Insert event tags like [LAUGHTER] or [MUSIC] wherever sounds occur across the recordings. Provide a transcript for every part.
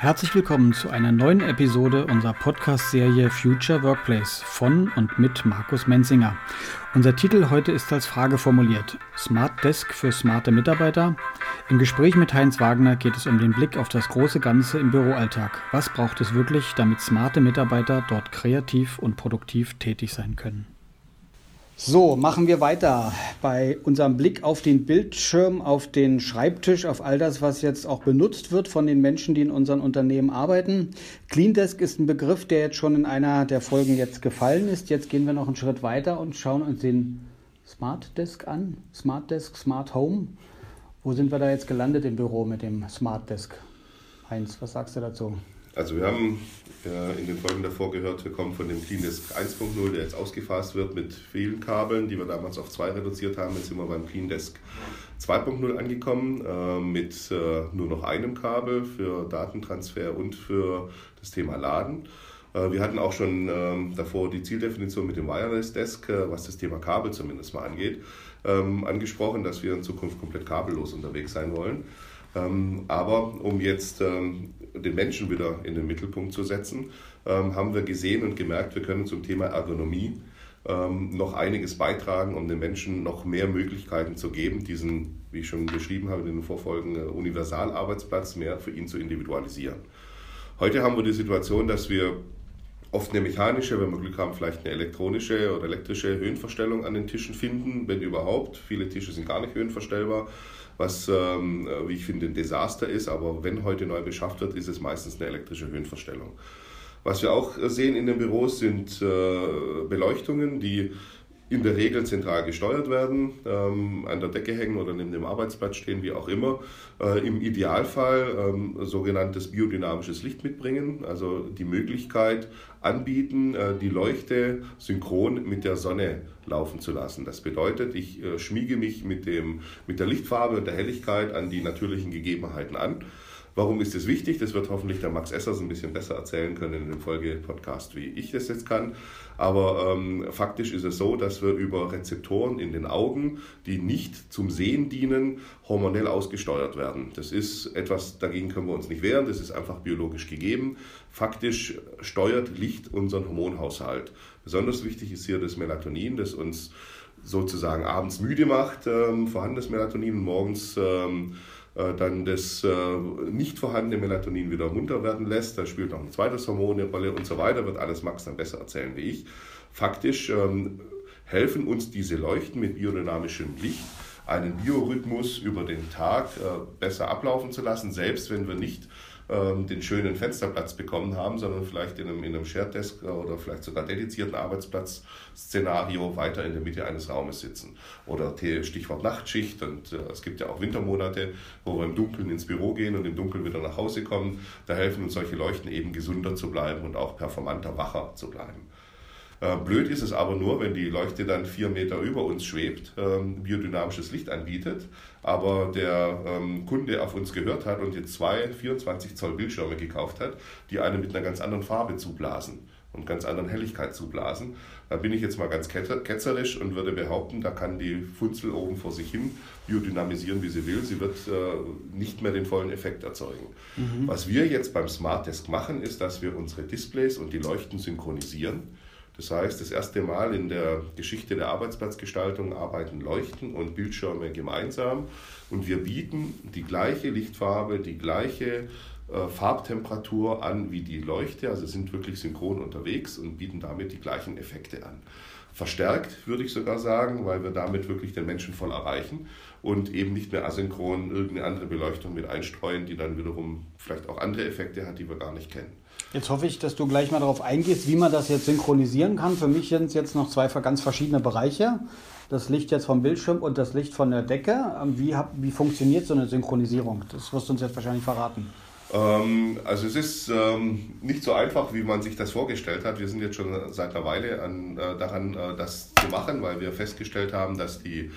Herzlich willkommen zu einer neuen Episode unserer Podcast-Serie Future Workplace von und mit Markus Menzinger. Unser Titel heute ist als Frage formuliert: Smart Desk für smarte Mitarbeiter. Im Gespräch mit Heinz Wagner geht es um den Blick auf das große Ganze im Büroalltag. Was braucht es wirklich, damit smarte Mitarbeiter dort kreativ und produktiv tätig sein können? So, machen wir weiter bei unserem Blick auf den Bildschirm, auf den Schreibtisch, auf all das, was jetzt auch benutzt wird von den Menschen, die in unseren Unternehmen arbeiten. Clean Desk ist ein Begriff, der jetzt schon in einer der Folgen jetzt gefallen ist. Jetzt gehen wir noch einen Schritt weiter und schauen uns den Smart Desk an. Smart Desk, Smart Home. Wo sind wir da jetzt gelandet im Büro mit dem Smart Desk? Heinz, was sagst du dazu? Also wir haben äh, in den Folgen davor gehört, wir kommen von dem CleanDesk 1.0, der jetzt ausgefasst wird mit vielen Kabeln, die wir damals auf zwei reduziert haben. Jetzt sind wir beim CleanDesk 2.0 angekommen äh, mit äh, nur noch einem Kabel für Datentransfer und für das Thema Laden. Wir hatten auch schon ähm, davor die Zieldefinition mit dem Wireless Desk, was das Thema Kabel zumindest mal angeht, ähm, angesprochen, dass wir in Zukunft komplett kabellos unterwegs sein wollen. Ähm, aber um jetzt ähm, den Menschen wieder in den Mittelpunkt zu setzen, ähm, haben wir gesehen und gemerkt, wir können zum Thema Ergonomie noch einiges beitragen, um den Menschen noch mehr Möglichkeiten zu geben, diesen, wie ich schon beschrieben habe in den Vorfolgen, äh, Universalarbeitsplatz mehr für ihn zu individualisieren. Heute haben wir die Situation, dass wir oft eine mechanische, wenn wir Glück haben, vielleicht eine elektronische oder elektrische Höhenverstellung an den Tischen finden, wenn überhaupt. Viele Tische sind gar nicht höhenverstellbar was, ähm, wie ich finde, ein Desaster ist. Aber wenn heute neu beschafft wird, ist es meistens eine elektrische Höhenverstellung. Was wir auch sehen in den Büros sind äh, Beleuchtungen, die in der Regel zentral gesteuert werden, ähm, an der Decke hängen oder neben dem Arbeitsplatz stehen, wie auch immer. Äh, Im Idealfall ähm, sogenanntes biodynamisches Licht mitbringen, also die Möglichkeit anbieten, äh, die Leuchte synchron mit der Sonne laufen zu lassen. Das bedeutet, ich äh, schmiege mich mit, dem, mit der Lichtfarbe und der Helligkeit an die natürlichen Gegebenheiten an Warum ist das wichtig? Das wird hoffentlich der Max Essers ein bisschen besser erzählen können in dem Folge-Podcast, wie ich das jetzt kann. Aber ähm, faktisch ist es so, dass wir über Rezeptoren in den Augen, die nicht zum Sehen dienen, hormonell ausgesteuert werden. Das ist etwas, dagegen können wir uns nicht wehren, das ist einfach biologisch gegeben. Faktisch steuert Licht unseren Hormonhaushalt. Besonders wichtig ist hier das Melatonin, das uns sozusagen abends müde macht, ähm, vorhandenes Melatonin, morgens ähm, äh, dann das äh, nicht vorhandene Melatonin wieder munter werden lässt. Da spielt noch ein zweites Hormon eine Rolle und so weiter. Wird alles Max dann besser erzählen wie ich. Faktisch ähm, helfen uns diese Leuchten mit biodynamischem Licht, einen Biorhythmus über den Tag äh, besser ablaufen zu lassen, selbst wenn wir nicht ähm, den schönen Fensterplatz bekommen haben, sondern vielleicht in einem, in einem Shared Desk oder vielleicht sogar dedizierten Arbeitsplatz-Szenario weiter in der Mitte eines Raumes sitzen. Oder Stichwort Nachtschicht und äh, es gibt ja auch Wintermonate, wo wir im Dunkeln ins Büro gehen und im Dunkeln wieder nach Hause kommen. Da helfen uns solche Leuchten eben gesunder zu bleiben und auch performanter, wacher zu bleiben. Äh, blöd ist es aber nur, wenn die Leuchte dann vier Meter über uns schwebt, ähm, biodynamisches Licht anbietet, aber der ähm, Kunde auf uns gehört hat und jetzt zwei 24 Zoll Bildschirme gekauft hat, die eine mit einer ganz anderen Farbe zublasen und ganz anderen Helligkeit zublasen. Da bin ich jetzt mal ganz ketzerisch und würde behaupten, da kann die Funzel oben vor sich hin biodynamisieren, wie sie will. Sie wird äh, nicht mehr den vollen Effekt erzeugen. Mhm. Was wir jetzt beim Smart Desk machen, ist, dass wir unsere Displays und die Leuchten synchronisieren. Das heißt, das erste Mal in der Geschichte der Arbeitsplatzgestaltung arbeiten Leuchten und Bildschirme gemeinsam. Und wir bieten die gleiche Lichtfarbe, die gleiche äh, Farbtemperatur an wie die Leuchte, also sind wirklich synchron unterwegs und bieten damit die gleichen Effekte an. Verstärkt würde ich sogar sagen, weil wir damit wirklich den Menschen voll erreichen und eben nicht mehr asynchron irgendeine andere Beleuchtung mit einstreuen, die dann wiederum vielleicht auch andere Effekte hat, die wir gar nicht kennen. Jetzt hoffe ich, dass du gleich mal darauf eingehst, wie man das jetzt synchronisieren kann. Für mich sind es jetzt noch zwei ganz verschiedene Bereiche. Das Licht jetzt vom Bildschirm und das Licht von der Decke. Ähm, wie, wie funktioniert so eine Synchronisierung? Das wirst du uns jetzt wahrscheinlich verraten. Ähm, also es ist ähm, nicht so einfach, wie man sich das vorgestellt hat. Wir sind jetzt schon seit einer Weile an, äh, daran, äh, das zu machen, weil wir festgestellt haben, dass die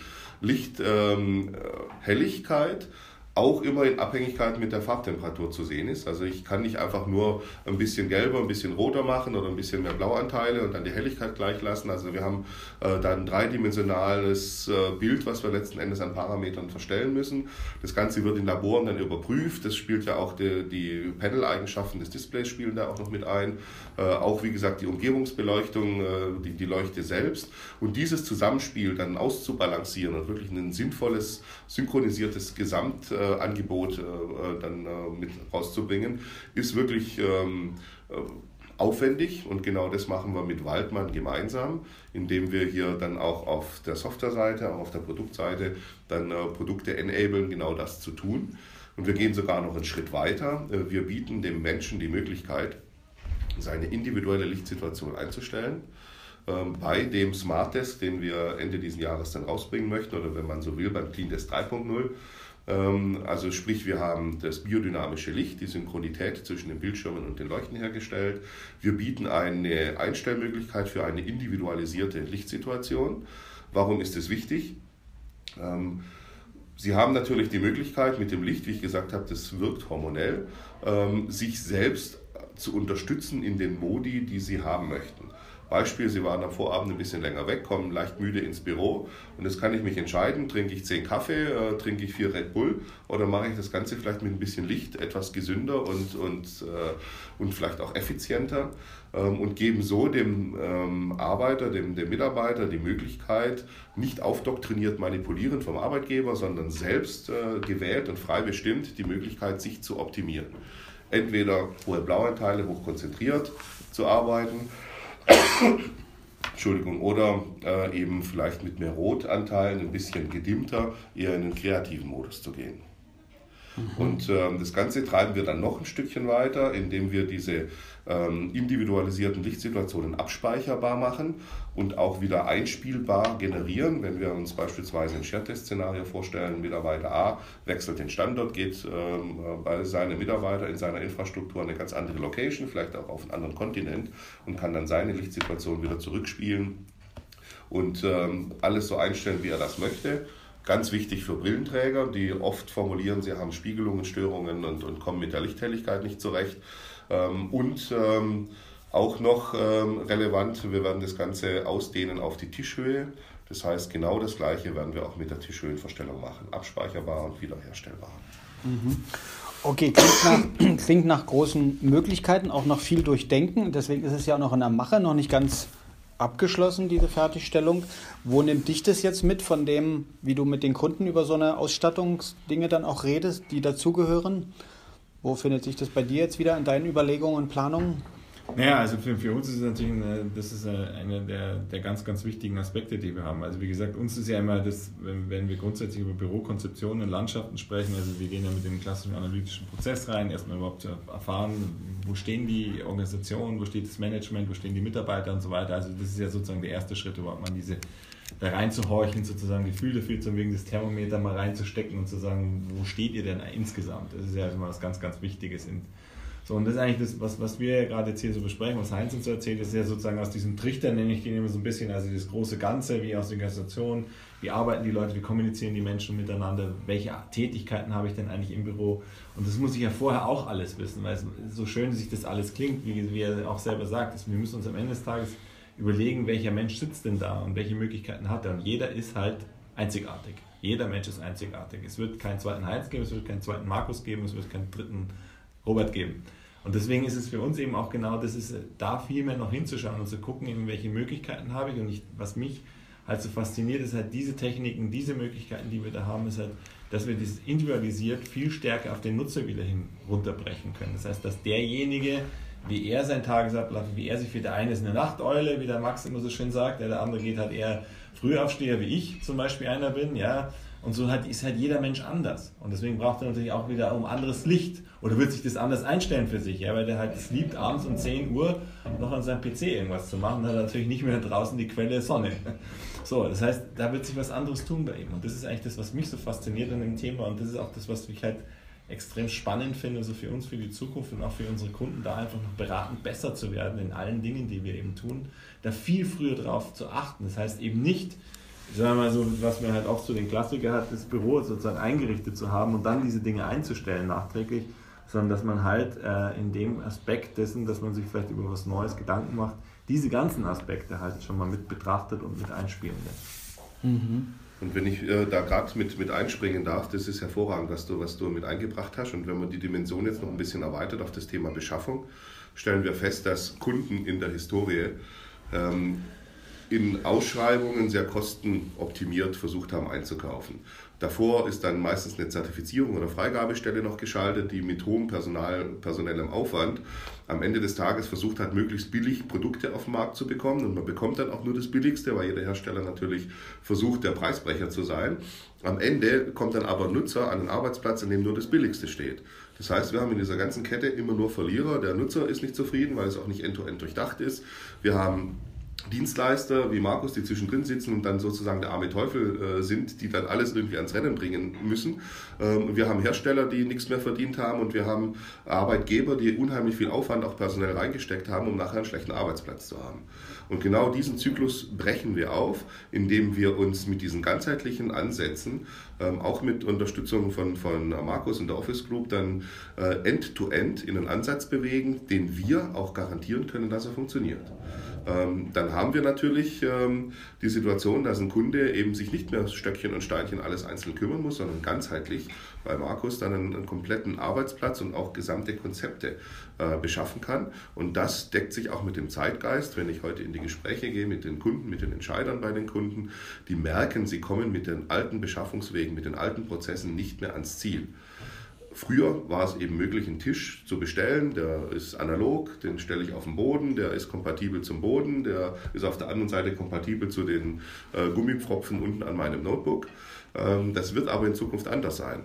Lichthelligkeit auch immer in Abhängigkeit mit der Farbtemperatur zu sehen ist. Also ich kann nicht einfach nur ein bisschen gelber, ein bisschen roter machen oder ein bisschen mehr Blauanteile und dann die Helligkeit gleich lassen. Also wir haben äh, dann ein dreidimensionales äh, Bild, was wir letzten Endes an Parametern verstellen müssen. Das Ganze wird in Laboren dann überprüft. Das spielt ja auch die, die Panel-Eigenschaften des Displays spielen da auch noch mit ein. Äh, auch wie gesagt die Umgebungsbeleuchtung, äh, die, die Leuchte selbst. Und dieses Zusammenspiel dann auszubalancieren und wirklich ein sinnvolles, synchronisiertes Gesamt äh, Angebot äh, äh, dann äh, mit rauszubringen, ist wirklich ähm, aufwendig und genau das machen wir mit Waldmann gemeinsam, indem wir hier dann auch auf der Softwareseite, auch auf der Produktseite dann Produkte enablen, genau das zu tun. Und wir gehen sogar noch einen Schritt weiter. Wir bieten dem Menschen die Möglichkeit, seine individuelle Lichtsituation einzustellen. Ähm, bei dem Smart Desk, den wir Ende dieses Jahres dann rausbringen möchten, oder wenn man so will, beim Clean Desk 3.0, ähm, also sprich, wir haben das biodynamische Licht, die Synchronität zwischen den Bildschirmen und den Leuchten hergestellt. Wir bieten eine Einstellmöglichkeit für eine individualisierte Lichtsituation. Warum ist das wichtig? Ähm, Sie haben natürlich die Möglichkeit, mit dem Licht, wie ich gesagt habe, das wirkt hormonell, ähm, sich selbst zu unterstützen in den Modi, die Sie haben möchten. Beispiel, Sie waren am Vorabend ein bisschen länger weg, kommen leicht müde ins Büro und jetzt kann ich mich entscheiden, trinke ich zehn Kaffee, äh, trinke ich vier Red Bull oder mache ich das Ganze vielleicht mit ein bisschen Licht etwas gesünder und, und, äh, und vielleicht auch effizienter ähm, und geben so dem ähm, Arbeiter, dem, dem Mitarbeiter die Möglichkeit, nicht aufdoktriniert manipulierend vom Arbeitgeber, sondern selbst äh, gewählt und frei bestimmt die Möglichkeit, sich zu optimieren. Entweder hohe Blauanteile, hoch konzentriert zu arbeiten Entschuldigung, oder äh, eben vielleicht mit mehr Rotanteilen, ein bisschen gedimmter, eher in den kreativen Modus zu gehen. Mhm. Und ähm, das Ganze treiben wir dann noch ein Stückchen weiter, indem wir diese ähm, individualisierten Lichtsituationen abspeicherbar machen und auch wieder einspielbar generieren. Wenn wir uns beispielsweise ein Shared-Test-Szenario vorstellen, Mitarbeiter A wechselt den Standort, geht ähm, bei seinem Mitarbeiter in seiner Infrastruktur eine ganz andere Location, vielleicht auch auf einen anderen Kontinent und kann dann seine Lichtsituation wieder zurückspielen und ähm, alles so einstellen, wie er das möchte. Ganz wichtig für Brillenträger, die oft formulieren, sie haben Spiegelungen, Störungen und, und kommen mit der Lichthelligkeit nicht zurecht. Ähm, und ähm, auch noch ähm, relevant, wir werden das Ganze ausdehnen auf die Tischhöhe. Das heißt, genau das Gleiche werden wir auch mit der Tischhöhenverstellung machen. Abspeicherbar und wiederherstellbar. Mhm. Okay, klingt nach, [CLEARS THROAT] klingt nach großen Möglichkeiten, auch noch viel durchdenken. Deswegen ist es ja auch noch in der Mache, noch nicht ganz abgeschlossen, diese Fertigstellung. Wo nimmt dich das jetzt mit von dem, wie du mit den Kunden über so eine Ausstattungsdinge dann auch redest, die dazugehören? Wo findet sich das bei dir jetzt wieder in deinen Überlegungen und Planungen? Naja, also für, für uns ist es natürlich eine, das ist einer der, der ganz, ganz wichtigen Aspekte, die wir haben. Also wie gesagt, uns ist ja immer das, wenn, wenn wir grundsätzlich über Bürokonzeptionen und Landschaften sprechen, also wir gehen ja mit dem klassischen analytischen Prozess rein, erstmal überhaupt zu erfahren, wo stehen die Organisationen, wo steht das Management, wo stehen die Mitarbeiter und so weiter. Also das ist ja sozusagen der erste Schritt, überhaupt mal diese da reinzuhorchen, sozusagen Gefühl dafür zu wegen des Thermometer mal reinzustecken und zu sagen, wo steht ihr denn insgesamt? Das ist ja immer was ganz, ganz Wichtiges in, so, und das ist eigentlich das, was, was wir gerade jetzt hier so besprechen, was Heinz uns erzählt, ist ja sozusagen aus diesem Trichter, nenne ich den immer so ein bisschen, also das große Ganze, wie aus der Organisation, wie arbeiten die Leute, wie kommunizieren die Menschen miteinander, welche Tätigkeiten habe ich denn eigentlich im Büro. Und das muss ich ja vorher auch alles wissen, weil es so schön sich das alles klingt, wie, wie er auch selber sagt, wir müssen uns am Ende des Tages überlegen, welcher Mensch sitzt denn da und welche Möglichkeiten hat er. Und jeder ist halt einzigartig. Jeder Mensch ist einzigartig. Es wird keinen zweiten Heinz geben, es wird keinen zweiten Markus geben, es wird keinen dritten Robert geben. Und deswegen ist es für uns eben auch genau, das ist da viel mehr noch hinzuschauen und zu gucken, eben welche Möglichkeiten habe ich. Und ich, was mich halt so fasziniert, ist halt diese Techniken, diese Möglichkeiten, die wir da haben, ist halt, dass wir dieses individualisiert viel stärker auf den Nutzer wieder hin runterbrechen können. Das heißt, dass derjenige, wie er sein Tagesablauf, wie er sich für der eine ist eine Nachteule, wie der Max immer so schön sagt, der, der andere geht halt eher Frühaufsteher, wie ich zum Beispiel einer bin, ja, und so hat, ist halt jeder Mensch anders. Und deswegen braucht er natürlich auch wieder um anderes Licht. Oder wird sich das anders einstellen für sich, ja? weil der halt es liebt, abends um 10 Uhr noch an seinem PC irgendwas zu machen. Dann hat er natürlich nicht mehr draußen die Quelle Sonne. [LAUGHS] So, das heißt, da wird sich was anderes tun bei ihm. Und das ist eigentlich das, was mich so fasziniert an dem Thema. Und das ist auch das, was ich halt extrem spannend finde, so für uns, für die Zukunft und auch für unsere Kunden, da einfach noch beratend besser zu werden in allen Dingen, die wir eben tun, da viel früher drauf zu achten. Das heißt eben nicht, ich sage mal so, was mir halt auch zu den Klassiker hat, das Büro sozusagen eingerichtet zu haben und dann diese Dinge einzustellen nachträglich, sondern dass man halt äh, in dem Aspekt dessen, dass man sich vielleicht über was Neues Gedanken macht, diese ganzen Aspekte halt schon mal mit betrachtet und mit einspielen lässt. Mhm. Und wenn ich äh, da gerade mit, mit einspringen darf, das ist hervorragend, was du, was du mit eingebracht hast. Und wenn man die Dimension jetzt noch ein bisschen erweitert auf das Thema Beschaffung, stellen wir fest, dass Kunden in der Historie ähm, in Ausschreibungen sehr kostenoptimiert versucht haben einzukaufen. Davor ist dann meistens eine Zertifizierung oder Freigabestelle noch geschaltet, die mit hohem Personal, personellem Aufwand am Ende des Tages versucht hat, möglichst billig Produkte auf den Markt zu bekommen. Und man bekommt dann auch nur das Billigste, weil jeder Hersteller natürlich versucht, der Preisbrecher zu sein. Am Ende kommt dann aber ein Nutzer an einen Arbeitsplatz, an dem nur das Billigste steht. Das heißt, wir haben in dieser ganzen Kette immer nur Verlierer. Der Nutzer ist nicht zufrieden, weil es auch nicht end-to-end -end durchdacht ist. Wir haben Dienstleister wie Markus, die zwischendrin sitzen und dann sozusagen der arme Teufel äh, sind, die dann alles irgendwie ans Rennen bringen müssen. Ähm, wir haben Hersteller, die nichts mehr verdient haben und wir haben Arbeitgeber, die unheimlich viel Aufwand auch personell reingesteckt haben, um nachher einen schlechten Arbeitsplatz zu haben. Und genau diesen Zyklus brechen wir auf, indem wir uns mit diesen ganzheitlichen Ansätzen, ähm, auch mit Unterstützung von, von Markus und der Office Group, dann äh, end-to-end -end in einen Ansatz bewegen, den wir auch garantieren können, dass er funktioniert. Ähm, dann haben wir natürlich ähm, die Situation, dass ein Kunde eben sich nicht mehr Stöckchen und Steinchen alles einzeln kümmern muss, sondern ganzheitlich bei Markus dann einen, einen kompletten Arbeitsplatz und auch gesamte Konzepte äh, beschaffen kann. Und das deckt sich auch mit dem Zeitgeist, wenn ich heute in die Gespräche gehe mit den Kunden, mit den Entscheidern bei den Kunden, die merken, sie kommen mit den alten Beschaffungswegen, mit den alten Prozessen nicht mehr ans Ziel. Früher war es eben möglich, einen Tisch zu bestellen, der ist analog, den stelle ich auf den Boden, der ist kompatibel zum Boden, der ist auf der anderen Seite kompatibel zu den äh, Gummipfropfen unten an meinem Notebook. Ähm, das wird aber in Zukunft anders sein.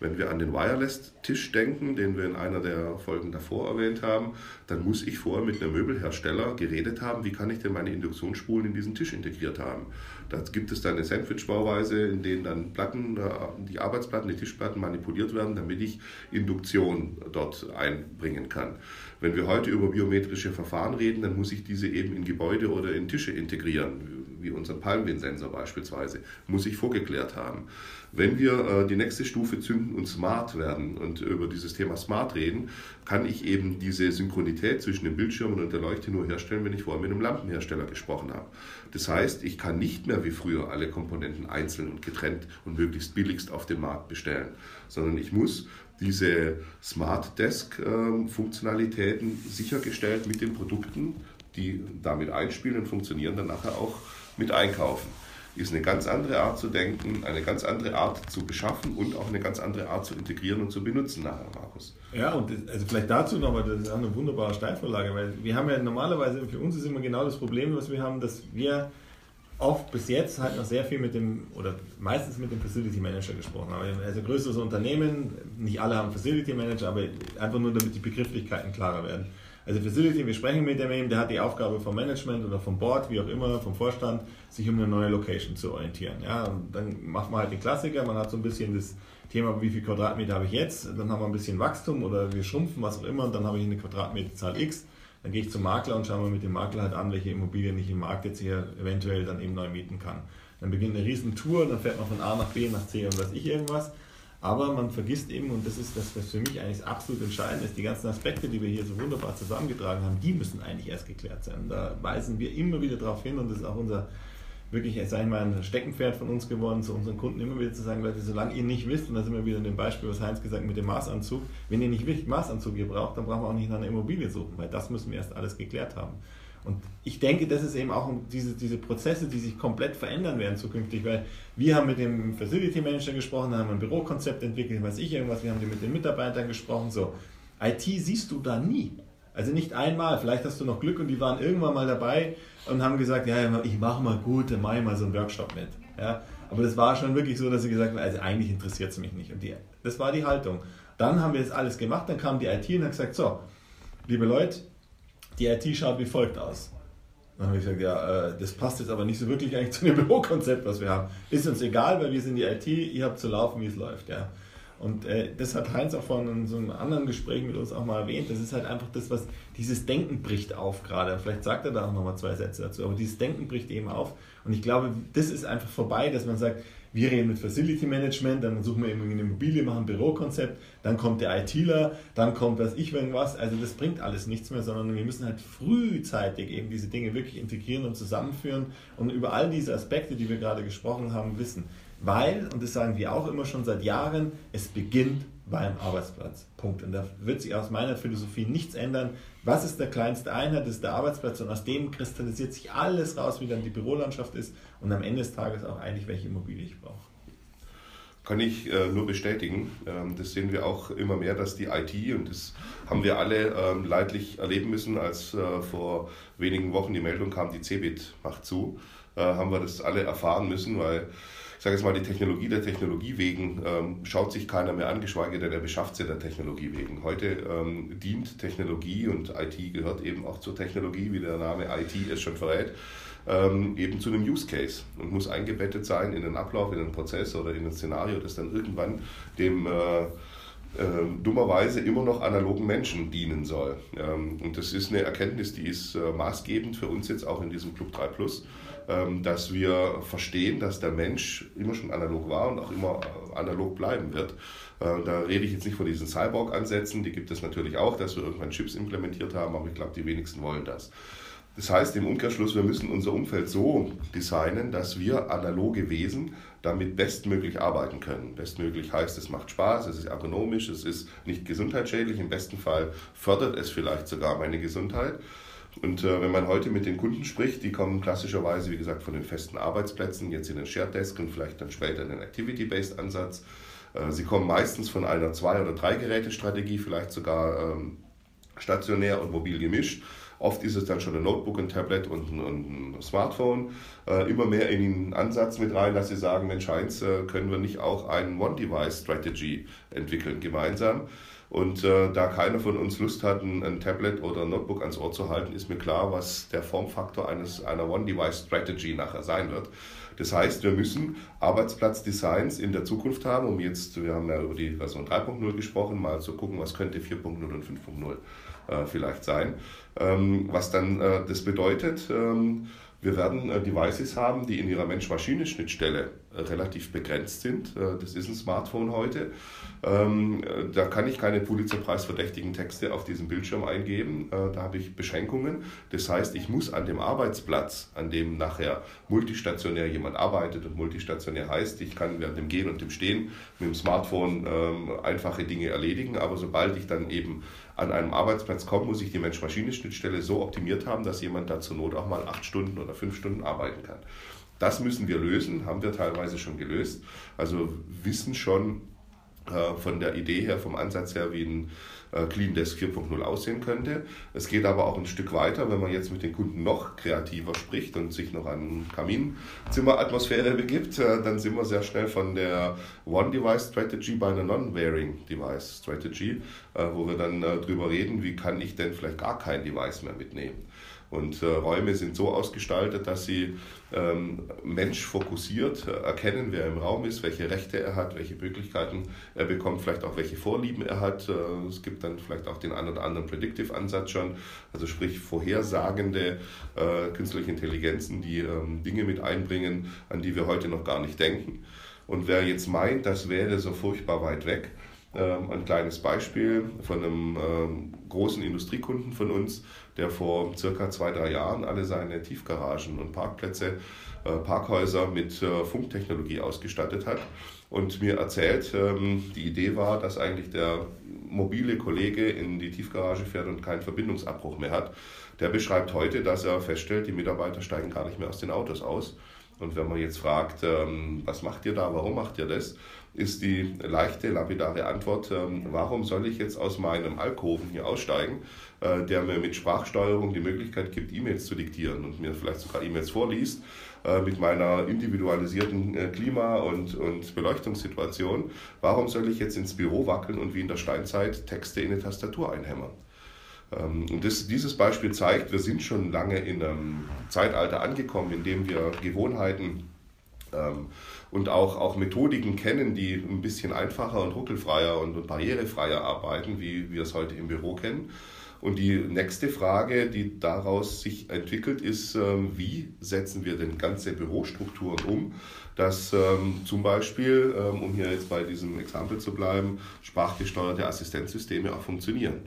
Wenn wir an den Wireless-Tisch denken, den wir in einer der Folgen davor erwähnt haben, dann muss ich vorher mit einem Möbelhersteller geredet haben, wie kann ich denn meine Induktionsspulen in diesen Tisch integriert haben. Da gibt es dann eine Sandwich-Bauweise, in denen dann Platten, äh, die Arbeitsplatten, die Tischplatten manipuliert werden, damit ich Induktion dort einbringen kann. Wenn wir heute über biometrische Verfahren reden, dann muss ich diese eben in Gebäude oder in Tische integrieren, wie unseren Palmwind-Sensor beispielsweise, muss ich vorgeklärt haben. Wenn wir äh, die nächste Stufe zünden und smart werden und über dieses Thema smart reden, kann ich eben diese Synchronität zwischen den Bildschirmen und der Leuchte nur herstellen, wenn ich vorher mit einem Lampenhersteller gesprochen habe. Das heißt, ich kann nicht mehr wie früher alle Komponenten einzeln und getrennt und möglichst billigst auf dem Markt bestellen, sondern ich muss diese Smart Desk ähm, sichergestellt mit den Produkten, die damit einspielen und funktionieren, dann nachher auch mit einkaufen ist eine ganz andere Art zu denken, eine ganz andere Art zu beschaffen und auch eine ganz andere Art zu integrieren und zu benutzen nachher, Markus. Ja, und das, also vielleicht dazu nochmal, das ist auch eine wunderbare Steilvorlage, weil wir haben ja normalerweise, für uns ist immer genau das Problem, was wir haben, dass wir oft bis jetzt halt noch sehr viel mit dem, oder meistens mit dem Facility Manager gesprochen haben. Also größeres Unternehmen, nicht alle haben Facility Manager, aber einfach nur damit die Begrifflichkeiten klarer werden. Also Facility, wir sprechen mit dem, der hat die Aufgabe vom Management oder vom Board, wie auch immer, vom Vorstand, sich um eine neue Location zu orientieren. Ja, und dann macht man halt den Klassiker, man hat so ein bisschen das Thema, wie viel Quadratmeter habe ich jetzt, dann haben wir ein bisschen Wachstum oder wir schrumpfen, was auch immer, und dann habe ich eine Quadratmeterzahl X. Dann gehe ich zum Makler und schaue mir mit dem Makler halt an, welche Immobilien ich im Markt jetzt hier eventuell dann eben neu mieten kann. Dann beginnt eine riesen Tour, dann fährt man von A nach B nach C und weiß ich irgendwas. Aber man vergisst eben, und das ist das, was für mich eigentlich absolut entscheidend ist, die ganzen Aspekte, die wir hier so wunderbar zusammengetragen haben, die müssen eigentlich erst geklärt sein. Da weisen wir immer wieder darauf hin und das ist auch unser wirklich, sag ich mal, ein Steckenpferd von uns geworden, zu unseren Kunden immer wieder zu sagen, Leute, solange ihr nicht wisst, und da sind wir wieder in dem Beispiel, was Heinz gesagt hat, mit dem Maßanzug, wenn ihr nicht wisst, Maßanzug ihr braucht, dann brauchen wir auch nicht nach einer Immobilie suchen, weil das müssen wir erst alles geklärt haben. Und ich denke, das ist eben auch diese, diese Prozesse, die sich komplett verändern werden zukünftig, weil wir haben mit dem Facility Manager gesprochen, haben ein Bürokonzept entwickelt, weiß ich irgendwas, wir haben mit den Mitarbeitern gesprochen, so. IT siehst du da nie. Also nicht einmal, vielleicht hast du noch Glück und die waren irgendwann mal dabei und haben gesagt, ja, ich mache mal gut, dann mache ich mal so einen Workshop mit. Ja, aber das war schon wirklich so, dass sie gesagt haben, also eigentlich interessiert es mich nicht. Und die, das war die Haltung. Dann haben wir das alles gemacht, dann kam die IT und hat gesagt, so, liebe Leute, die IT schaut wie folgt aus. Dann habe ich gesagt, ja, äh, das passt jetzt aber nicht so wirklich eigentlich zu dem [LAUGHS] Bürokonzept, was wir haben. Ist uns egal, weil wir sind die IT, ihr habt zu laufen, wie es läuft. Ja. Und äh, das hat Heinz auch von in so einem anderen Gespräch mit uns auch mal erwähnt. Das ist halt einfach das, was dieses Denken bricht auf gerade. Vielleicht sagt er da auch nochmal zwei Sätze dazu. Aber dieses Denken bricht eben auf. Und ich glaube, das ist einfach vorbei, dass man sagt, wir reden mit Facility Management, dann suchen wir irgendwie eine Immobilie, machen ein Bürokonzept, dann kommt der ITler, dann kommt was ich irgendwas. Also das bringt alles nichts mehr, sondern wir müssen halt frühzeitig eben diese Dinge wirklich integrieren und zusammenführen und über all diese Aspekte, die wir gerade gesprochen haben, wissen. Weil, und das sagen wir auch immer schon seit Jahren, es beginnt beim Arbeitsplatz. Punkt. Und da wird sich aus meiner Philosophie nichts ändern. Was ist der kleinste Einheit? Das ist der Arbeitsplatz und aus dem kristallisiert sich alles raus, wie dann die Bürolandschaft ist und am Ende des Tages auch eigentlich, welche Immobilie ich brauche. Kann ich äh, nur bestätigen. Ähm, das sehen wir auch immer mehr, dass die IT, und das haben wir alle ähm, leidlich erleben müssen, als äh, vor wenigen Wochen die Meldung kam, die Cebit macht zu, äh, haben wir das alle erfahren müssen, weil sage jetzt mal, die Technologie der Technologie wegen ähm, schaut sich keiner mehr an, geschweige denn er beschafft sie der Technologie wegen. Heute ähm, dient Technologie und IT gehört eben auch zur Technologie, wie der Name IT es schon verrät, ähm, eben zu einem Use Case und muss eingebettet sein in den Ablauf, in den Prozess oder in ein Szenario, das dann irgendwann dem äh, äh, dummerweise immer noch analogen Menschen dienen soll. Ähm, und das ist eine Erkenntnis, die ist äh, maßgebend für uns jetzt auch in diesem Club 3 Plus, ähm, dass wir verstehen, dass der Mensch immer schon analog war und auch immer äh, analog bleiben wird. Äh, da rede ich jetzt nicht von diesen Cyborg-Ansätzen, die gibt es natürlich auch, dass wir irgendwann Chips implementiert haben, aber ich glaube, die wenigsten wollen das. Das heißt im Umkehrschluss, wir müssen unser Umfeld so designen, dass wir analoge Wesen damit bestmöglich arbeiten können. Bestmöglich heißt, es macht Spaß, es ist ergonomisch, es ist nicht gesundheitsschädlich, im besten Fall fördert es vielleicht sogar meine Gesundheit. Und äh, wenn man heute mit den Kunden spricht, die kommen klassischerweise, wie gesagt, von den festen Arbeitsplätzen, jetzt in den Shared Desk und vielleicht dann später in den Activity-Based Ansatz. Äh, sie kommen meistens von einer Zwei- oder Drei-Geräte-Strategie, vielleicht sogar ähm, stationär und mobil gemischt. Oft ist es dann schon ein Notebook, ein Tablet und ein, und ein Smartphone. Äh, immer mehr in den Ansatz mit rein, dass sie sagen, Mensch Heinz, äh, können wir nicht auch ein One-Device-Strategy entwickeln gemeinsam? Und äh, da keiner von uns Lust hat, ein, ein, Tablet oder ein Notebook ans Ohr zu halten, ist mir klar, was der Formfaktor eines, einer One-Device-Strategy nachher sein wird. Das heißt, wir müssen Arbeitsplatzdesigns in der Zukunft haben, um jetzt, wir haben ja über die Version 3.0 gesprochen, mal zu gucken, was könnte 4.0 und 5.0 äh, vielleicht sein. Ähm, was dann äh, das bedeutet, ähm, wir werden äh, Devices haben, die in ihrer Mensch-Maschine-Schnittstelle relativ begrenzt sind. Äh, das ist ein Smartphone heute. Ähm, da kann ich keine Pulitzerpreisverdächtigen Texte auf diesem Bildschirm eingeben. Da habe ich Beschränkungen. Das heißt, ich muss an dem Arbeitsplatz, an dem nachher multistationär jemand arbeitet und multistationär heißt, ich kann während dem Gehen und dem Stehen mit dem Smartphone ähm, einfache Dinge erledigen. Aber sobald ich dann eben an einem Arbeitsplatz komme, muss ich die Mensch-Maschine-Schnittstelle so optimiert haben, dass jemand da zur Not auch mal acht Stunden oder fünf Stunden arbeiten kann. Das müssen wir lösen, haben wir teilweise schon gelöst. Also wissen schon äh, von der Idee her, vom Ansatz her, wie ein äh, Clean Desk 4.0 aussehen könnte. Es geht aber auch ein Stück weiter, wenn man jetzt mit den Kunden noch kreativer spricht und sich noch an Kaminzimmeratmosphäre begibt, äh, dann sind wir sehr schnell von der One-Device-Strategy bei einer Non-Wearing-Device-Strategy, äh, wo wir dann drüber reden, wie kann ich denn vielleicht gar kein Device mehr mitnehmen. Und äh, Räume sind so ausgestaltet, dass sie ähm, menschfokussiert äh, erkennen, wer im Raum ist, welche Rechte er hat, welche Möglichkeiten er bekommt, vielleicht auch welche Vorlieben er hat. Äh, es gibt dann vielleicht auch den einen oder anderen Predictive-Ansatz schon, also sprich vorhersagende äh, künstliche Intelligenzen, die ähm, Dinge mit einbringen, an die wir heute noch gar nicht denken. Und wer jetzt meint, das wäre so furchtbar weit weg, ähm, ein kleines Beispiel von einem ähm, großen Industriekunden von uns, der vor circa zwei, drei Jahren alle seine Tiefgaragen und Parkplätze, äh, Parkhäuser mit äh, Funktechnologie ausgestattet hat und mir erzählt, ähm, die Idee war, dass eigentlich der mobile Kollege in die Tiefgarage fährt und keinen Verbindungsabbruch mehr hat. Der beschreibt heute, dass er feststellt, die Mitarbeiter steigen gar nicht mehr aus den Autos aus. Und wenn man jetzt fragt, ähm, was macht ihr da, warum macht ihr das, ist die leichte, lapidare Antwort, ähm, warum soll ich jetzt aus meinem Alkoven hier aussteigen, äh, der mir mit Sprachsteuerung die Möglichkeit gibt, E-Mails zu diktieren und mir vielleicht sogar E-Mails vorliest, äh, mit meiner individualisierten äh, Klima- und, und Beleuchtungssituation. Warum soll ich jetzt ins Büro wackeln und wie in der Steinzeit Texte in eine Tastatur einhämmern? Ähm, und das, dieses Beispiel zeigt, wir sind schon lange in einem Zeitalter angekommen, in dem wir Gewohnheiten Ähm, und auch, auch Methodiken kennen, die ein bisschen einfacher und ruckelfreier und, und barrierefreier arbeiten, wie wir es heute im Büro kennen. Und die nächste Frage, die daraus sich entwickelt, ist, ähm, wie setzen wir denn ganze Bürostrukturen um, dass zum Beispiel, um hier jetzt bei diesem Exempel zu bleiben, sprachgesteuerte Assistenzsysteme auch funktionieren.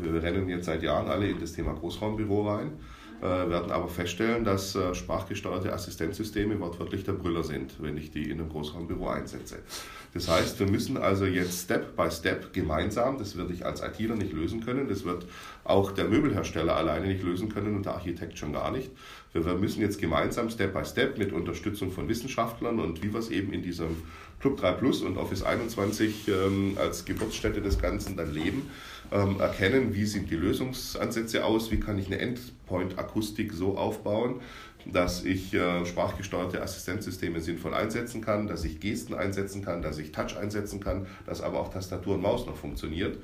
Wir rennen jetzt seit Jahren alle in das Thema Großraumbüro rein äh, werden aber feststellen, dass äh, sprachgesteuerte Assistenzsysteme wortwörtlich der Brüller sind, wenn ich die in einem Großraumbüro einsetze. Das heißt, wir müssen also jetzt Step by Step gemeinsam, das würde ich als ITler nicht lösen können, das wird auch der Möbelhersteller alleine nicht lösen können und der Architekt schon gar nicht. Wir müssen jetzt gemeinsam Step by Step mit Unterstützung von Wissenschaftlern und wie wir es eben in diesem Club 3 Plus und Office 21 ähm, als Geburtsstätte des Ganzen dann leben, ähm, erkennen, wie sind die Lösungsansätze aus, wie kann ich eine Endpoint-Akustik so aufbauen, dass ich äh, sprachgesteuerte Assistenzsysteme sinnvoll einsetzen kann, dass ich Gesten einsetzen kann, dass ich Touch einsetzen kann, dass aber auch Tastatur und Maus noch funktioniert.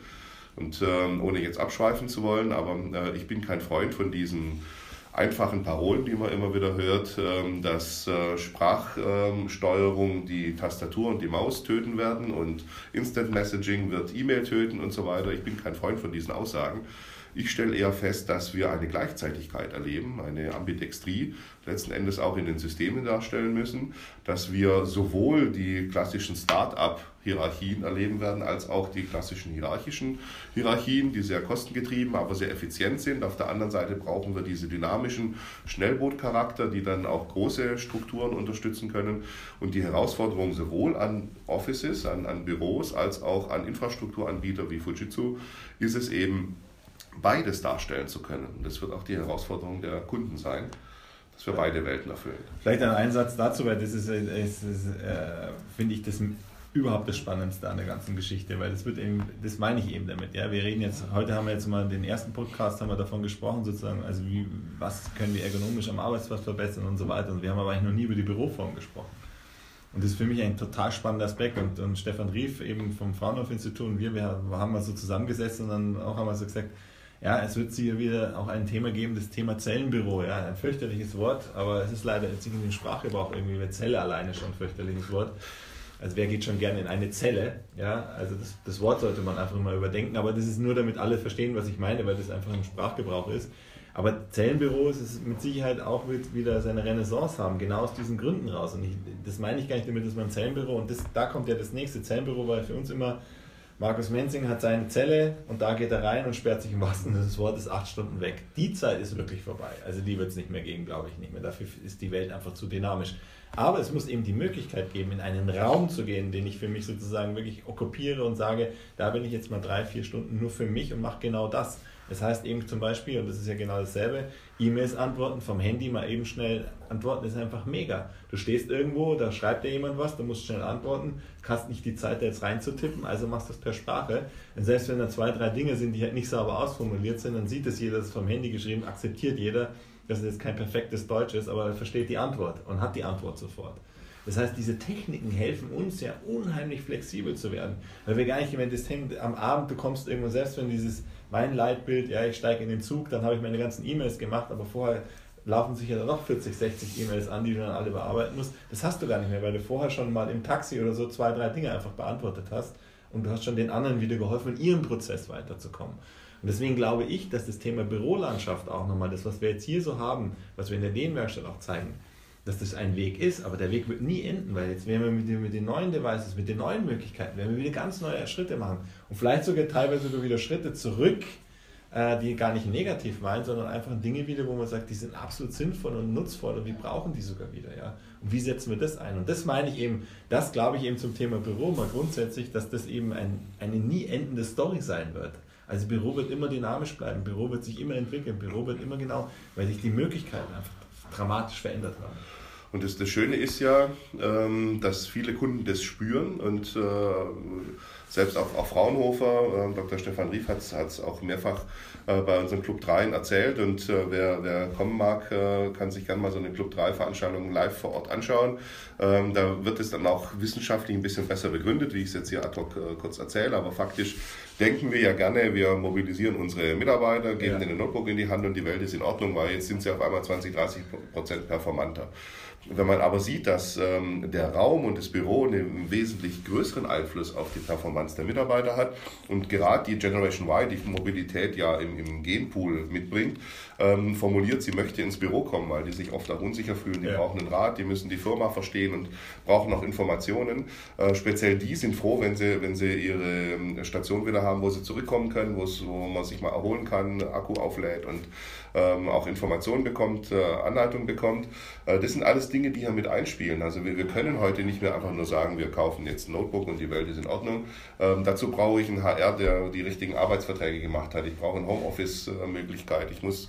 Und ähm, ohne jetzt abschweifen zu wollen, aber äh, ich bin kein Freund von diesen einfachen Parolen, die man immer wieder hört, ähm, dass äh, Sprachsteuerung die Tastatur und die Maus töten werden und Instant Messaging wird E-Mail töten und so weiter. Ich bin kein Freund von diesen Aussagen. Ich stelle eher fest, dass wir eine Gleichzeitigkeit erleben, eine Ambidextrie, letzten Endes auch in den Systemen darstellen müssen, dass wir sowohl die klassischen Start-up-Hierarchien erleben werden, als auch die klassischen hierarchischen Hierarchien, die sehr kostengetrieben, aber sehr effizient sind. Auf der anderen Seite brauchen wir diese dynamischen Schnellbootcharakter, die dann auch große Strukturen unterstützen können. Und die Herausforderung sowohl an Offices, an, an Büros, als auch an Infrastrukturanbieter wie Fujitsu ist es eben, beides darstellen zu können. Und das wird auch die Herausforderung der Kunden sein, dass wir beide Welten erfüllen. Vielleicht ein Einsatz dazu, weil das ist, ist, ist äh, finde ich, das überhaupt das Spannendste an der ganzen Geschichte, weil das wird eben, das meine ich eben damit. Ja, wir reden jetzt, heute haben wir jetzt mal den ersten Podcast, haben wir davon gesprochen, sozusagen, also wie, was können wir ergonomisch am Arbeitsplatz verbessern und so weiter. Und wir haben aber eigentlich noch nie über die Büroform gesprochen. Und das ist für mich ein total spannender Aspekt. Und, und Stefan Rief eben vom Fraunhofer-Institut und wir, wir haben mal so zusammengesessen und dann auch wir so gesagt, ja, es wird sicher wieder auch ein Thema geben, das Thema Zellenbüro. Ja, ein fürchterliches Wort, aber es ist leider jetzt in den Sprachgebrauch irgendwie mit Zelle alleine schon ein fürchterliches Wort. Also wer geht schon gerne in eine Zelle? Ja, also das, das Wort sollte man einfach mal überdenken, aber das ist nur, damit alle verstehen, was ich meine, weil das einfach im Sprachgebrauch ist. Aber Zellenbüros ist mit Sicherheit auch wird wieder seine Renaissance haben, genau aus diesen Gründen raus. Und ich, das meine ich gar nicht damit, dass man Zellenbüro, und das, da kommt ja das nächste. Zellenbüro war für uns immer Markus Menzing hat seine Zelle und da geht er rein und sperrt sich im wahrsten Sinne des Wortes acht Stunden weg. Die Zeit ist wirklich vorbei. Also die wird es nicht mehr geben, glaube ich nicht mehr. Dafür ist die Welt einfach zu dynamisch. Aber es muss eben die Möglichkeit geben, in einen Raum zu gehen, den ich für mich sozusagen wirklich okkupiere und sage, da bin ich jetzt mal drei, vier Stunden nur für mich und mache genau das. Das heißt eben zum Beispiel, und das ist ja genau dasselbe, E-Mails antworten, vom Handy mal eben schnell antworten, ist einfach mega. Du stehst irgendwo, da schreibt dir jemand was, du musst schnell antworten, hast nicht die Zeit, da jetzt reinzutippen, also machst du es per Sprache. Und selbst wenn da zwei, drei Dinge sind, die halt nicht sauber ausformuliert sind, dann sieht es jeder, das ist vom Handy geschrieben, akzeptiert jeder, dass es jetzt kein perfektes Deutsch ist, aber er versteht die Antwort und hat die Antwort sofort. Das heißt, diese Techniken helfen uns ja unheimlich flexibel zu werden, weil wir gar nicht, wenn das am Abend, du kommst irgendwo, selbst wenn dieses mein Leitbild, ja, ich steige in den Zug, dann habe ich meine ganzen E-Mails gemacht, aber vorher laufen sich ja dann noch 40, 60 E-Mails an, die du dann alle bearbeiten musst. Das hast du gar nicht mehr, weil du vorher schon mal im Taxi oder so zwei, drei Dinge einfach beantwortet hast und du hast schon den anderen wieder geholfen, in ihrem Prozess weiterzukommen. Und deswegen glaube ich, dass das Thema Bürolandschaft auch nochmal, das, was wir jetzt hier so haben, was wir in der Lehnwerkstatt auch zeigen, dass das ein Weg ist, aber der Weg wird nie enden, weil jetzt werden wir mit den, mit den neuen Devices, mit den neuen Möglichkeiten, werden wir wieder ganz neue Schritte machen. Und vielleicht sogar teilweise sogar wieder Schritte zurück, äh, die gar nicht negativ meinen, sondern einfach Dinge wieder, wo man sagt, die sind absolut sinnvoll und nutzvoll und wir brauchen die sogar wieder. Ja? Und wie setzen wir das ein? Und das meine ich eben, das glaube ich eben zum Thema Büro mal grundsätzlich, dass das eben ein, eine nie endende Story sein wird. Also Büro wird immer dynamisch bleiben, Büro wird sich immer entwickeln, Büro wird immer genau, weil sich die Möglichkeiten einfach dramatisch verändert haben. Und das, das Schöne ist ja, ähm, dass viele Kunden das spüren und äh, selbst auch, auch Fraunhofer, äh, Dr. Stefan Rief hat es auch mehrfach äh, bei unserem Club 3 erzählt und wer, wer kommen mag, kann sich gerne mal so eine Club 3 Veranstaltung live vor Ort anschauen. Ähm, da wird es dann auch wissenschaftlich ein bisschen besser begründet, wie ich es jetzt hier ad hoc kurz erzähle, aber faktisch denken wir ja gerne, wir mobilisieren unsere Mitarbeiter, geben ja. den Notebook in die Hand und die Welt ist in Ordnung, weil jetzt sind sie auf einmal 20, 30 Prozent performanter. Wenn man aber sieht, dass ähm, der Raum und das Büro einen wesentlich größeren Einfluss auf die Performance der Mitarbeiter hat und gerade die Generation Y, die Mobilität ja im, im Genpool mitbringt, ähm, formuliert, sie möchte ins Büro kommen, weil die sich oft auch unsicher fühlen, die ja. brauchen einen Rat, die müssen die Firma verstehen und brauchen auch Informationen. Äh, speziell die sind froh, wenn sie, wenn sie ihre ähm, Station wieder haben, wo sie zurückkommen können, wo man sich mal erholen kann, Akku auflädt und ähm, auch Informationen bekommt, äh, Anleitung bekommt. Äh, das sind alles Dinge, die hier mit einspielen. Also wir, wir können heute nicht mehr einfach nur sagen, wir kaufen jetzt ein Notebook und die Welt ist in Ordnung. Ähm, dazu brauche ich einen HR, der die richtigen Arbeitsverträge gemacht hat. Ich brauche eine Homeoffice-Möglichkeit. Ich muss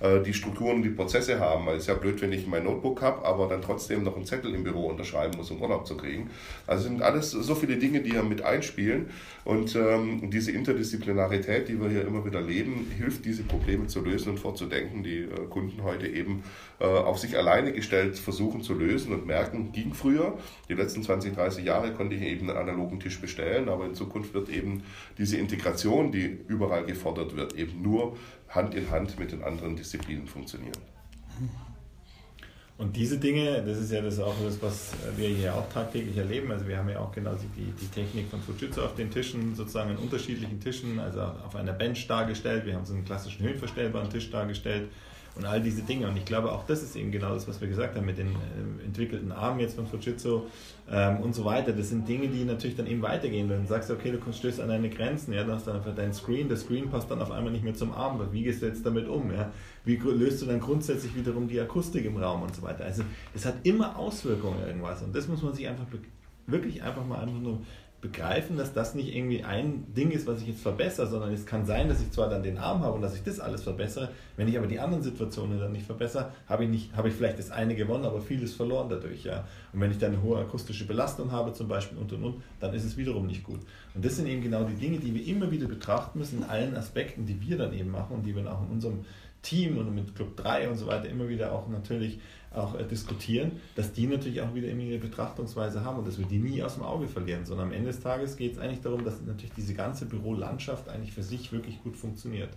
äh, die Strukturen, die Prozesse haben. Weil es ist ja blöd, wenn ich mein Notebook habe, aber dann trotzdem noch einen Zettel im Büro unterschreiben muss, um Urlaub zu kriegen. Also sind alles so viele Dinge, die ja mit einspielen. Und ähm, diese Interdisziplinarität, die wir hier immer wieder leben, hilft, diese Probleme zu lösen und vorzudenken, die äh, Kunden heute eben äh, auf sich alleine gestellt versuchen zu lösen und merken, ging früher. Die letzten 20, 30 Jahre konnte ich eben einen analogen Tisch bestellen, aber in Zukunft wird eben diese Integration, die überall gefordert wird, eben nur Hand in Hand mit den anderen Disziplinen funktionieren. Und diese Dinge, das ist ja das auch das, was wir hier auch tagtäglich erleben. Also wir haben ja auch genau die, die Technik von Fujitsu auf den Tischen, sozusagen an unterschiedlichen Tischen, also auf einer Bench dargestellt. Wir haben so einen klassischen höhenverstellbaren Tisch dargestellt und all diese Dinge. Und ich glaube, auch das ist eben genau das, was wir gesagt haben mit den äh, entwickelten Armen jetzt von Fujitsu ähm, und so weiter. Das sind Dinge, die natürlich dann eben weitergehen. Wenn du sagst, okay, du stößt an deine Grenzen, ja, dann hast du einfach dein Screen, das Screen passt dann auf einmal nicht mehr zum Arm. Wie gehst du jetzt damit um? Ja? Wie löst du dann grundsätzlich wiederum die Akustik im Raum und so weiter? Also es hat immer Auswirkungen irgendwas und das muss man sich einfach wirklich einfach mal einfach nur begreifen, dass das nicht irgendwie ein Ding ist, was ich jetzt verbessere, sondern es kann sein, dass ich zwar dann den Arm habe und dass ich das alles verbessere, wenn ich aber die anderen Situationen dann nicht verbessere, habe ich, nicht, habe ich vielleicht das eine gewonnen, aber vieles verloren dadurch. Ja? Und wenn ich dann eine hohe akustische Belastung habe zum Beispiel und und und, dann ist es wiederum nicht gut. Und das sind eben genau die Dinge, die wir immer wieder betrachten müssen in allen Aspekten, die wir dann eben machen und die wir auch in unserem Team und mit Club 3 und so weiter immer wieder auch natürlich auch äh, diskutieren, dass die natürlich auch wieder immer ihre Betrachtungsweise haben und dass wir die nie aus dem Auge verlieren, sondern am Ende des Tages geht es eigentlich darum, dass natürlich diese ganze Bürolandschaft eigentlich für sich wirklich gut funktioniert.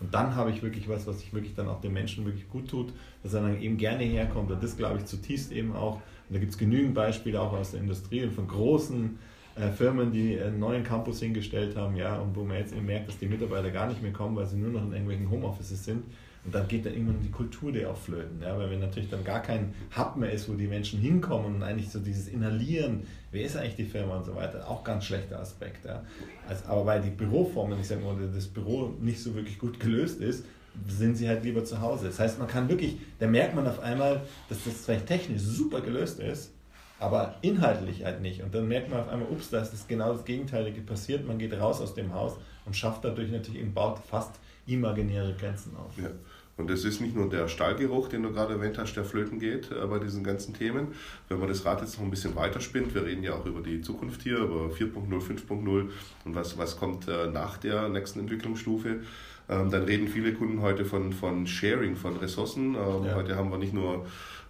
Und dann habe ich wirklich was, was sich wirklich dann auch den Menschen wirklich gut tut, dass er dann eben gerne herkommt. Und das glaube ich zutiefst eben auch. Und da gibt es genügend Beispiele auch aus der Industrie und von großen äh, Firmen, die einen neuen Campus hingestellt haben, ja, und wo man jetzt eben merkt, dass die Mitarbeiter gar nicht mehr kommen, weil sie nur noch in irgendwelchen Homeoffices sind und dann geht dann irgendwann die Kultur der auch flöten. Ja? Weil wenn natürlich dann gar kein Hub mehr ist, wo die Menschen hinkommen und eigentlich so dieses Inhalieren, wer ist eigentlich die Firma und so weiter, auch ganz schlechter Aspekt. Ja? Also, aber weil die Büroformen, ich sage mal, das Büro nicht so wirklich gut gelöst ist, sind sie halt lieber zu Hause. Das heißt, man kann wirklich, da merkt man auf einmal, dass das vielleicht technisch super gelöst ist, aber inhaltlich halt nicht. Und dann merkt man auf einmal, ups, da ist genau das Gegenteilige passiert. Man geht raus aus dem Haus und schafft dadurch natürlich und baut fast imaginäre Grenzen auf. Ja. Und es ist nicht nur der Stallgeruch, den du gerade erwähnt hast, der flöten geht äh, bei diesen ganzen Themen. Wenn man das Rad jetzt noch ein bisschen weiterspinnt, wir reden ja auch über die Zukunft hier, über 4.0, 5.0 und was, was kommt äh, nach der nächsten Entwicklungsstufe. Ähm, dann reden viele Kunden heute von, von Sharing von Ressourcen. Ähm, ja. Heute haben wir nicht nur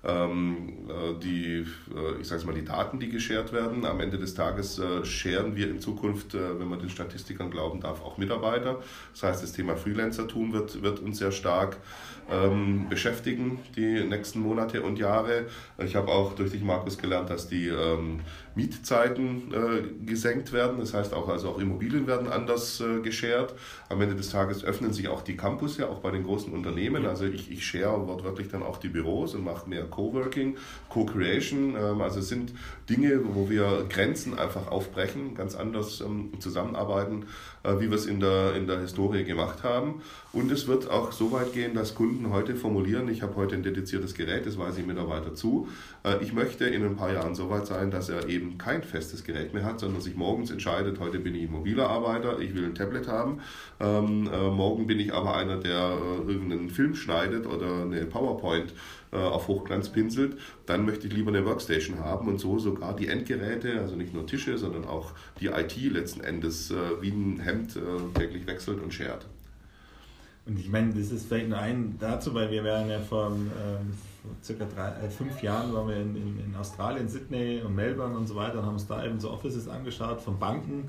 die, äh, ich sage mal, die Daten, die geshared werden. Am Ende des Tages äh, sharen wir in Zukunft, wenn man den Statistikern glauben darf, auch Mitarbeiter. Das heißt, das Thema Freelancertum wird, wird uns sehr stark ähm, beschäftigen die nächsten Monate und Jahre. Ich habe auch durch dich, Markus, gelernt, dass die ähm, Mietzeiten äh, gesenkt werden. Das heißt auch, also auch Immobilien werden anders äh, geshared. Am Ende des Tages öffnen sich auch die Campus ja auch bei den großen Unternehmen. Also ich, ich share wortwörtlich dann auch die Büros und mache mehr Coworking, Co-Creation. Ähm, also es sind Dinge, wo wir Grenzen einfach aufbrechen, ganz anders ähm, zusammenarbeiten, äh, wie wir es in der, in der Historie gemacht haben. Und es wird auch so weit gehen, dass Kunden heute formulieren, ich habe heute ein dediziertes Gerät, das weise ich Mitarbeiter zu. Äh, ich möchte in ein paar Jahren so weit sein, dass er eben kein festes Gerät mehr hat, sondern sich morgens entscheidet, heute bin ich ein mobiler Arbeiter, ich will ein Tablet haben. Ähm, äh, morgen bin ich aber einer, der irgendeinen Film schneidet oder eine PowerPoint äh, auf Hochglanz pinselt, dann möchte ich lieber eine Workstation haben und so sogar die Endgeräte, also nicht nur Tische, sondern auch die IT letzten Endes äh, wie ein Hemd äh, täglich wechselt und shared. Und ich meine, das ist vielleicht nur ein dazu, weil wir wären ja vor, ähm, vor circa drei, äh, fünf Jahren waren wir in, in, in, Australien, Sydney und Melbourne und so weiter und haben uns da eben so Offices angeschaut von Banken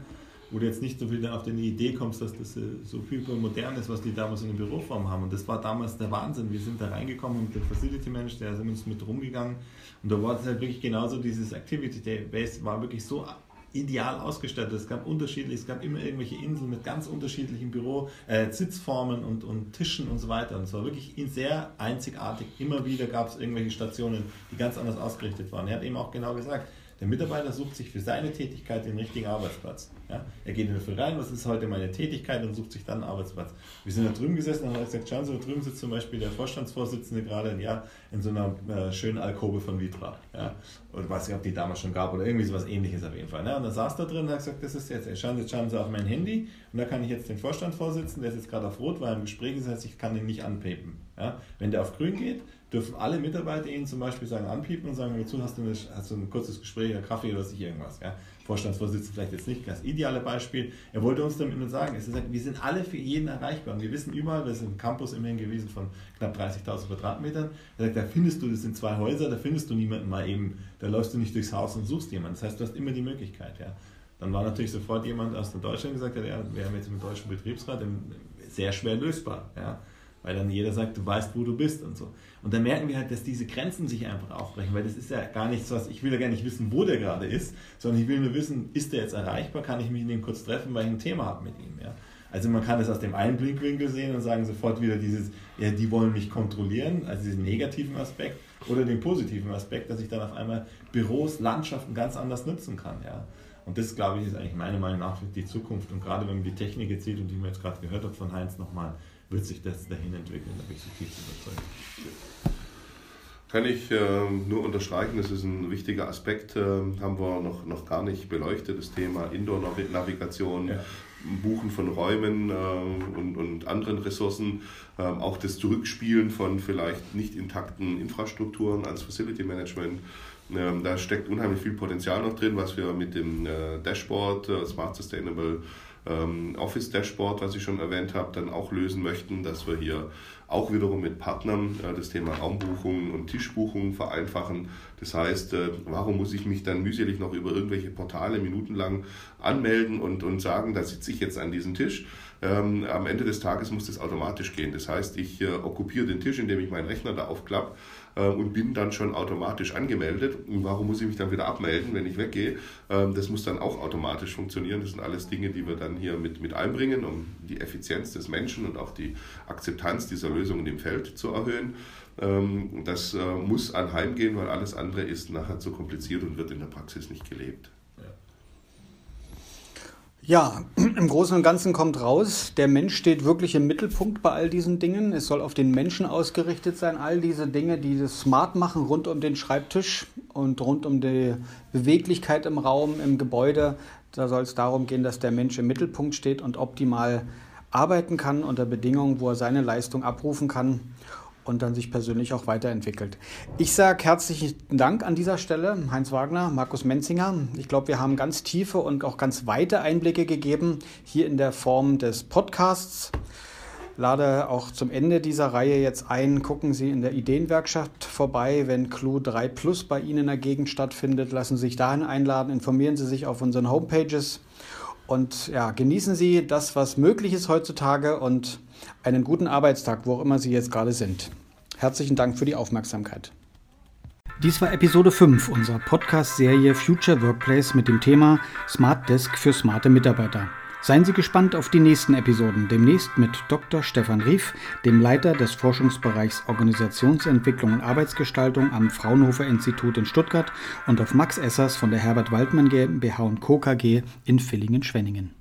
wo du jetzt nicht so viel auf die Idee kommst, dass das so viel modern ist, was die damals in der Büroform haben. Und das war damals der Wahnsinn. Wir sind da reingekommen mit dem Facility Manager, der ist mit uns mit rumgegangen. Und da war es halt wirklich genauso, dieses Activity Base war wirklich so ideal ausgestattet. Es gab unterschiedlich, es gab immer irgendwelche Inseln mit ganz unterschiedlichen Büro, äh, Sitzformen und, und Tischen und so weiter. Und es war wirklich sehr einzigartig. Immer wieder gab es irgendwelche Stationen, die ganz anders ausgerichtet waren. Er hat eben auch genau gesagt, der Mitarbeiter sucht sich für seine Tätigkeit den richtigen Arbeitsplatz. Ja? Er geht in der Früh rein, was ist heute meine Tätigkeit und sucht sich dann einen Arbeitsplatz. Wir sind da drüben gesessen und haben gesagt, schauen Sie, da drüben sitzt zum Beispiel der Vorstandsvorsitzende gerade ja, in so einer äh, schönen Alkobe von Vitra. Ja? Oder weiß nicht, ob die damals schon gab oder irgendwie so was ähnliches auf jeden Fall. Ne? Und dann saß da drin und hat gesagt, das ist jetzt, schauen Sie, schauen Sie auf mein Handy und da kann ich jetzt den Vorstandsvorsitzenden, der ist jetzt gerade auf Rot, weil er im Gespräch ist, heißt, ich kann den nicht anpepen. Ja? Wenn der auf grün geht, dürfen alle Mitarbeiter Ihnen zum Beispiel sagen, anpiepen und sagen, dazu hast du, eine, hast du ein kurzes Gespräch, einen Kaffee oder was ich irgendwas. Ja? Vorstandsvorsitzender vielleicht jetzt nicht das ideale Beispiel. Er wollte uns damit nur sagen, es wir sind alle für jeden erreichbar. Und wir wissen überall, wir sind im Campus immerhin gewesen von knapp 30.000 Quadratmetern. Er sagt, da findest du, das sind zwei Häuser, da findest du niemanden mal eben, da läufst du nicht durchs Haus und suchst jemanden. Das heißt, du hast immer die Möglichkeit. Ja? Dann war natürlich sofort jemand aus Deutschland gesagt, ja, wir haben jetzt im deutschen Betriebsrat sehr schwer lösbar. Ja? Weil dann jeder sagt, du weißt, wo du bist und so. Und dann merken wir halt, dass diese Grenzen sich einfach aufbrechen, weil das ist ja gar nichts, was ich will ja gar nicht wissen, wo der gerade ist, sondern ich will nur wissen, ist der jetzt erreichbar, kann ich mich mit ihm kurz treffen, weil ich ein Thema habe mit ihm. Ja? Also man kann das aus dem einen Blickwinkel sehen und sagen sofort wieder dieses, ja, die wollen mich kontrollieren, also diesen negativen Aspekt, oder den positiven Aspekt, dass ich dann auf einmal Büros, Landschaften ganz anders nutzen kann. Ja? Und das, glaube ich, ist eigentlich meiner Meinung nach die Zukunft. Und gerade wenn man die Technik jetzt sieht und die man jetzt gerade gehört hat von Heinz nochmal, wird sich das dahin entwickeln, da bin ich so tief überzeugt. Kann ich äh, nur unterstreichen, das ist ein wichtiger Aspekt, äh, haben wir noch, noch gar nicht beleuchtet, das Thema Indoor-Navigation, ja. Buchen von Räumen äh, und, und anderen Ressourcen, ähm, auch das Zurückspielen von vielleicht nicht intakten Infrastrukturen als Facility Management. Ähm, da steckt unheimlich viel Potenzial noch drin, was wir mit dem äh, Dashboard äh, Smart Sustainable ähm, Office Dashboard, was ich schon erwähnt habe, dann auch lösen möchten, dass wir hier auch wiederum mit Partnern äh, das Thema Raumbuchungen und Tischbuchungen vereinfachen. Das heißt, äh, warum muss ich mich dann mühselig noch über irgendwelche Portale minutenlang anmelden und, und sagen, da sitze ich jetzt an diesem Tisch? Ähm, am Ende des Tages muss das automatisch gehen. Das heißt, ich äh, okkupiere den Tisch, indem ich meinen Rechner da aufklappe und bin dann schon automatisch angemeldet. Und warum muss ich mich dann wieder abmelden, wenn ich weggehe? Ähm, das muss dann auch automatisch funktionieren. Das sind alles Dinge, die wir dann hier mit, mit einbringen, um die Effizienz des Menschen und auch die Akzeptanz dieser Lösungen im Feld zu erhöhen. Ähm, das äh, muss anheimgehen, weil alles andere ist nachher zu kompliziert und wird in der Praxis nicht gelebt. Ja, [CLEARS THROAT] im Großen und Ganzen kommt raus, der Mensch steht wirklich im Mittelpunkt bei all diesen Dingen. Es soll auf den Menschen ausgerichtet sein. All diese Dinge, die das smart machen rund um den Schreibtisch und rund um die Beweglichkeit im Raum, im Gebäude. Da soll es darum gehen, dass der Mensch im Mittelpunkt steht und optimal arbeiten kann unter Bedingungen, wo er seine Leistung abrufen kann und dann sich persönlich auch weiterentwickelt. Ich sage herzlichen Dank an dieser Stelle, Heinz Wagner, Markus Menzinger. Ich glaube, wir haben ganz tiefe und auch ganz weite Einblicke gegeben, hier in der Form des Podcasts. Lade auch zum Ende dieser Reihe jetzt ein. Gucken Sie in der Ideenwerkstatt vorbei, wenn Clue 3 Plus bei Ihnen in der Gegend stattfindet. Lassen Sie sich dahin einladen, informieren Sie sich auf unseren Homepages und ja, genießen Sie das, was möglich ist heutzutage und einen guten Arbeitstag, wo auch immer Sie jetzt gerade sind. Herzlichen Dank für die Aufmerksamkeit. Dies war Episode 5 unserer Podcast-Serie Future Workplace mit dem Thema Smart Desk für smarte Mitarbeiter. Seien Sie gespannt auf die nächsten Episoden, demnächst mit Dr. Stefan Rief, dem Leiter des Forschungsbereichs Organisationsentwicklung und Arbeitsgestaltung am Fraunhofer Institut in Stuttgart und auf Max Essers von der Herbert Waldmann GmbH und Co. KG in Villingen-Schwenningen.